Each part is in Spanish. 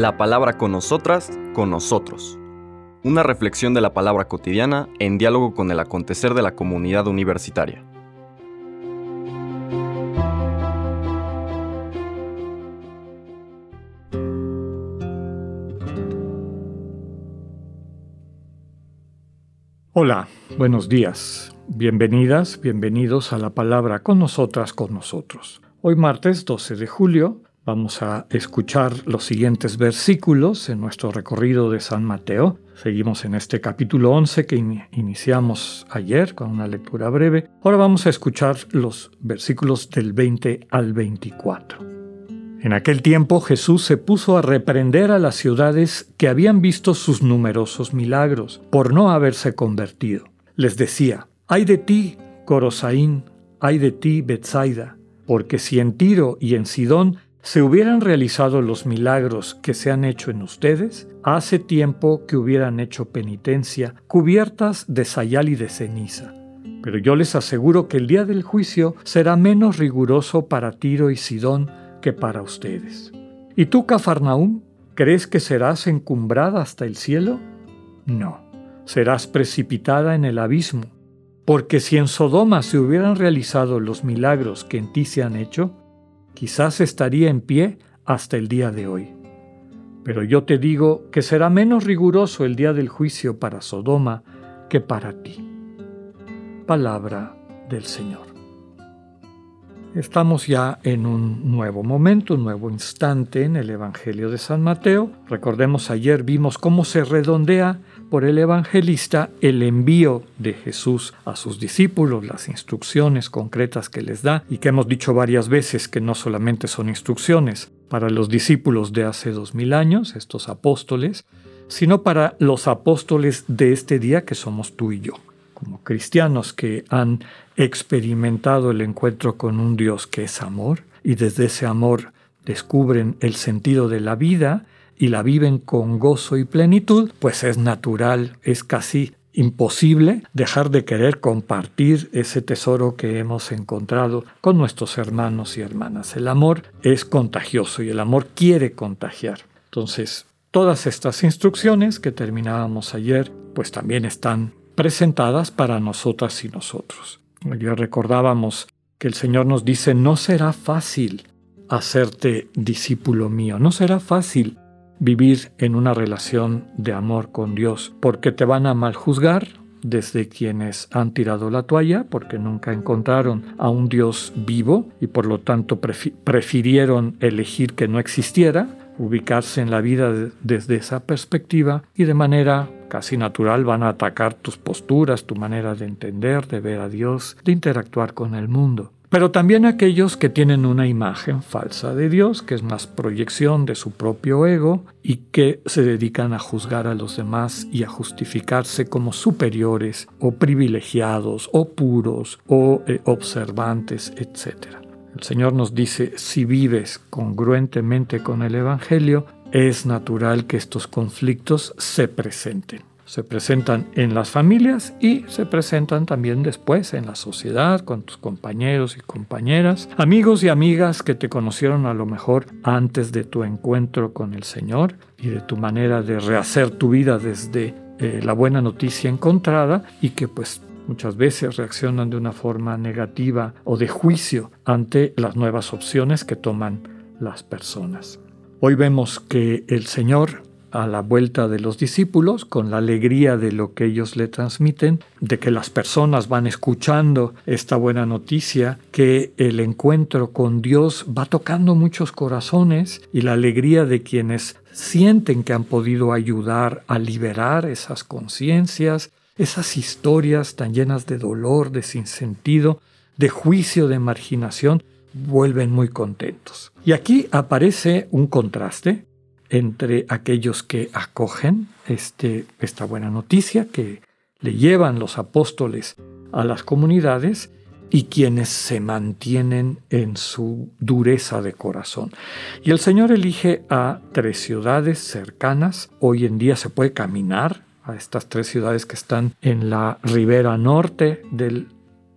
La palabra con nosotras, con nosotros. Una reflexión de la palabra cotidiana en diálogo con el acontecer de la comunidad universitaria. Hola, buenos días. Bienvenidas, bienvenidos a la palabra con nosotras, con nosotros. Hoy martes 12 de julio vamos a escuchar los siguientes versículos en nuestro recorrido de San Mateo. Seguimos en este capítulo 11 que iniciamos ayer con una lectura breve. Ahora vamos a escuchar los versículos del 20 al 24. En aquel tiempo Jesús se puso a reprender a las ciudades que habían visto sus numerosos milagros por no haberse convertido. Les decía, ay de ti, Corosaín, ay de ti, Betsaida porque si en Tiro y en Sidón se hubieran realizado los milagros que se han hecho en ustedes, hace tiempo que hubieran hecho penitencia, cubiertas de sayal y de ceniza. Pero yo les aseguro que el día del juicio será menos riguroso para Tiro y Sidón que para ustedes. ¿Y tú, Cafarnaúm, crees que serás encumbrada hasta el cielo? No, serás precipitada en el abismo porque si en Sodoma se hubieran realizado los milagros que en ti se han hecho, quizás estaría en pie hasta el día de hoy. Pero yo te digo que será menos riguroso el día del juicio para Sodoma que para ti. Palabra del Señor. Estamos ya en un nuevo momento, un nuevo instante en el Evangelio de San Mateo. Recordemos ayer vimos cómo se redondea por el evangelista el envío de Jesús a sus discípulos, las instrucciones concretas que les da y que hemos dicho varias veces que no solamente son instrucciones para los discípulos de hace dos mil años, estos apóstoles, sino para los apóstoles de este día que somos tú y yo, como cristianos que han experimentado el encuentro con un Dios que es amor y desde ese amor descubren el sentido de la vida y la viven con gozo y plenitud, pues es natural, es casi imposible dejar de querer compartir ese tesoro que hemos encontrado con nuestros hermanos y hermanas. El amor es contagioso y el amor quiere contagiar. Entonces, todas estas instrucciones que terminábamos ayer, pues también están presentadas para nosotras y nosotros. Ayer recordábamos que el Señor nos dice, no será fácil hacerte discípulo mío, no será fácil vivir en una relación de amor con Dios, porque te van a mal juzgar desde quienes han tirado la toalla, porque nunca encontraron a un Dios vivo y por lo tanto prefirieron elegir que no existiera, ubicarse en la vida desde esa perspectiva y de manera casi natural van a atacar tus posturas, tu manera de entender, de ver a Dios, de interactuar con el mundo pero también aquellos que tienen una imagen falsa de Dios, que es más proyección de su propio ego y que se dedican a juzgar a los demás y a justificarse como superiores o privilegiados o puros o eh, observantes, etc. El Señor nos dice, si vives congruentemente con el Evangelio, es natural que estos conflictos se presenten se presentan en las familias y se presentan también después en la sociedad, con tus compañeros y compañeras, amigos y amigas que te conocieron a lo mejor antes de tu encuentro con el Señor y de tu manera de rehacer tu vida desde eh, la buena noticia encontrada y que pues muchas veces reaccionan de una forma negativa o de juicio ante las nuevas opciones que toman las personas. Hoy vemos que el Señor a la vuelta de los discípulos, con la alegría de lo que ellos le transmiten, de que las personas van escuchando esta buena noticia, que el encuentro con Dios va tocando muchos corazones y la alegría de quienes sienten que han podido ayudar a liberar esas conciencias, esas historias tan llenas de dolor, de sinsentido, de juicio, de marginación, vuelven muy contentos. Y aquí aparece un contraste entre aquellos que acogen este, esta buena noticia que le llevan los apóstoles a las comunidades y quienes se mantienen en su dureza de corazón. Y el Señor elige a tres ciudades cercanas. Hoy en día se puede caminar a estas tres ciudades que están en la ribera norte del,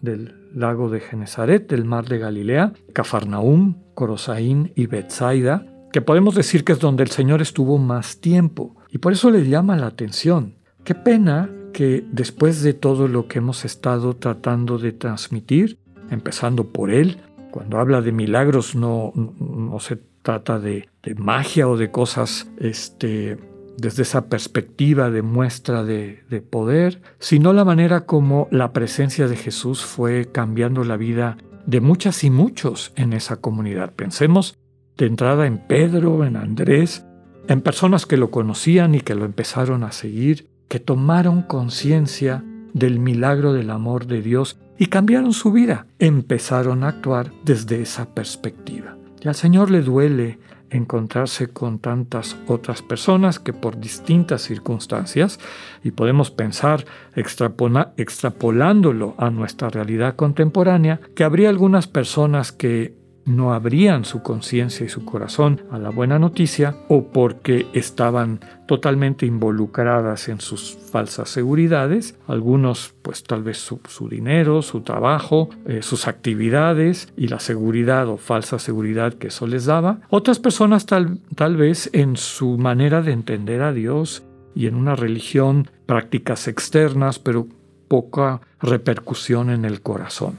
del lago de Genezaret, del mar de Galilea, Cafarnaúm, Corosaín y Bethsaida, que podemos decir que es donde el Señor estuvo más tiempo. Y por eso le llama la atención. Qué pena que después de todo lo que hemos estado tratando de transmitir, empezando por Él, cuando habla de milagros no, no se trata de, de, magia o de cosas este, desde esa perspectiva de muestra de, de poder, sino la manera como la presencia de Jesús fue cambiando la vida de muchas y muchos en esa comunidad. Pensemos de entrada en Pedro, en Andrés, en personas que lo conocían y que lo empezaron a seguir, que tomaron conciencia del milagro del amor de Dios y cambiaron su vida. Empezaron a actuar desde esa perspectiva. Y al Señor le duele encontrarse con tantas otras personas que por distintas circunstancias, y podemos pensar extrapolándolo a nuestra realidad contemporánea, que habría algunas personas que no abrían su conciencia y su corazón a la buena noticia o porque estaban totalmente involucradas en sus falsas seguridades, algunos pues tal vez su, dinero, su trabajo, eh, sus actividades y la seguridad o falsa seguridad que eso les daba, otras personas tal, tal vez en su manera de entender a Dios y en una religión prácticas externas pero poca repercusión en el corazón.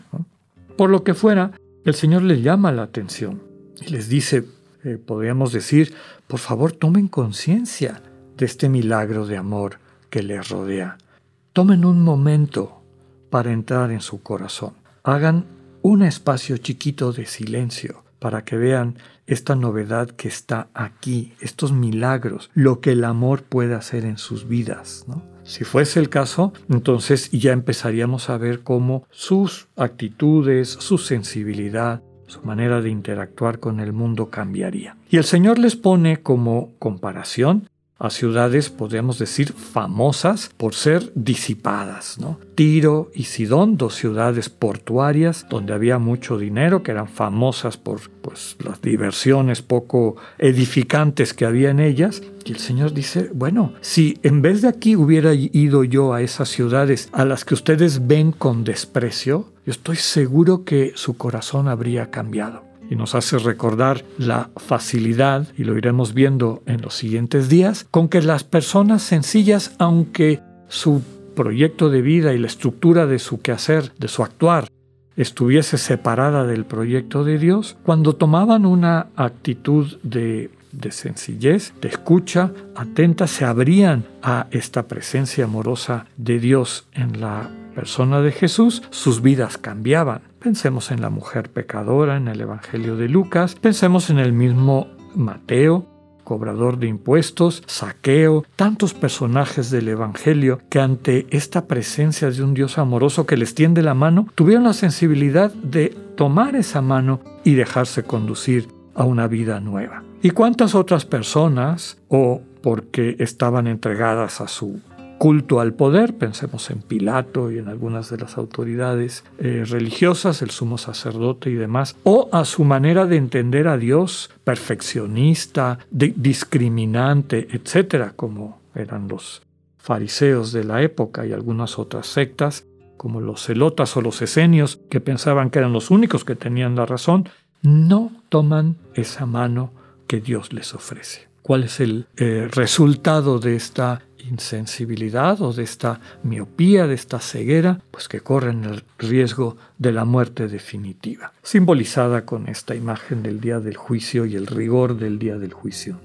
Por lo que fuera, el Señor les llama la atención y les dice, eh, podríamos decir, por favor tomen conciencia de este milagro de amor que les rodea. Tomen un momento para entrar en su corazón. Hagan un espacio chiquito de silencio para que vean esta novedad que está aquí, estos milagros, lo que el amor puede hacer en sus vidas. ¿no? Si fuese el caso, entonces ya empezaríamos a ver cómo sus actitudes, su sensibilidad, su manera de interactuar con el mundo cambiaría. Y el Señor les pone como comparación a ciudades, podríamos decir, famosas por ser disipadas. ¿no? Tiro y Sidón, dos ciudades portuarias donde había mucho dinero, que eran famosas por pues, las diversiones poco edificantes que había en ellas. Y el Señor dice, bueno, si en vez de aquí hubiera ido yo a esas ciudades a las que ustedes ven con desprecio, yo estoy seguro que su corazón habría cambiado y nos hace recordar la facilidad, y lo iremos viendo en los siguientes días, con que las personas sencillas, aunque su proyecto de vida y la estructura de su quehacer, de su actuar, estuviese separada del proyecto de Dios, cuando tomaban una actitud de, sencillez, de escucha atenta, se abrían a esta presencia amorosa de Dios en la persona de Jesús, sus vidas cambiaban. Pensemos en la mujer pecadora en el Evangelio de Lucas, pensemos en el mismo Mateo, cobrador de impuestos, saqueo, tantos personajes del Evangelio que ante esta presencia de un Dios amoroso que les tiende la mano, tuvieron la sensibilidad de tomar esa mano y dejarse conducir a una vida nueva. ¿Y cuántas otras personas, o porque estaban entregadas a su culto al poder, pensemos en Pilato y en algunas de las autoridades eh, religiosas, el sumo sacerdote y demás, o a su manera de entender a Dios, perfeccionista, discriminante, etcétera, como eran los fariseos de la época y algunas otras sectas, como los celotas o los esenios, que pensaban que eran los únicos que tenían la razón, no toman esa mano que Dios les ofrece. ¿Cuál es el eh, resultado de esta insensibilidad o de esta miopía, de esta ceguera, pues que corren el riesgo de la muerte definitiva, simbolizada con esta imagen del día del juicio y el rigor del día del juicio.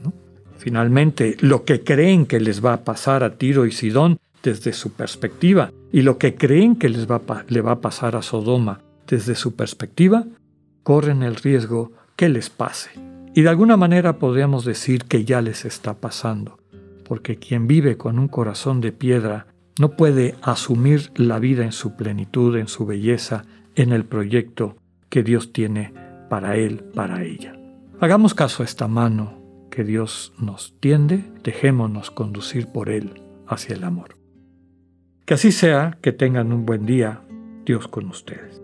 Finalmente, lo que creen que les va a pasar a Tiro y Sidón desde su perspectiva y lo que creen que les va le va a pasar a Sodoma desde su perspectiva, corren el riesgo que les pase. Y de alguna manera podríamos decir que ya les está pasando porque quien vive con un corazón de piedra no puede asumir la vida en su plenitud, en su belleza, en el proyecto que Dios tiene para él, para ella. Hagamos caso a esta mano que Dios nos tiende, dejémonos conducir por Él hacia el amor. Que así sea, que tengan un buen día, Dios con ustedes.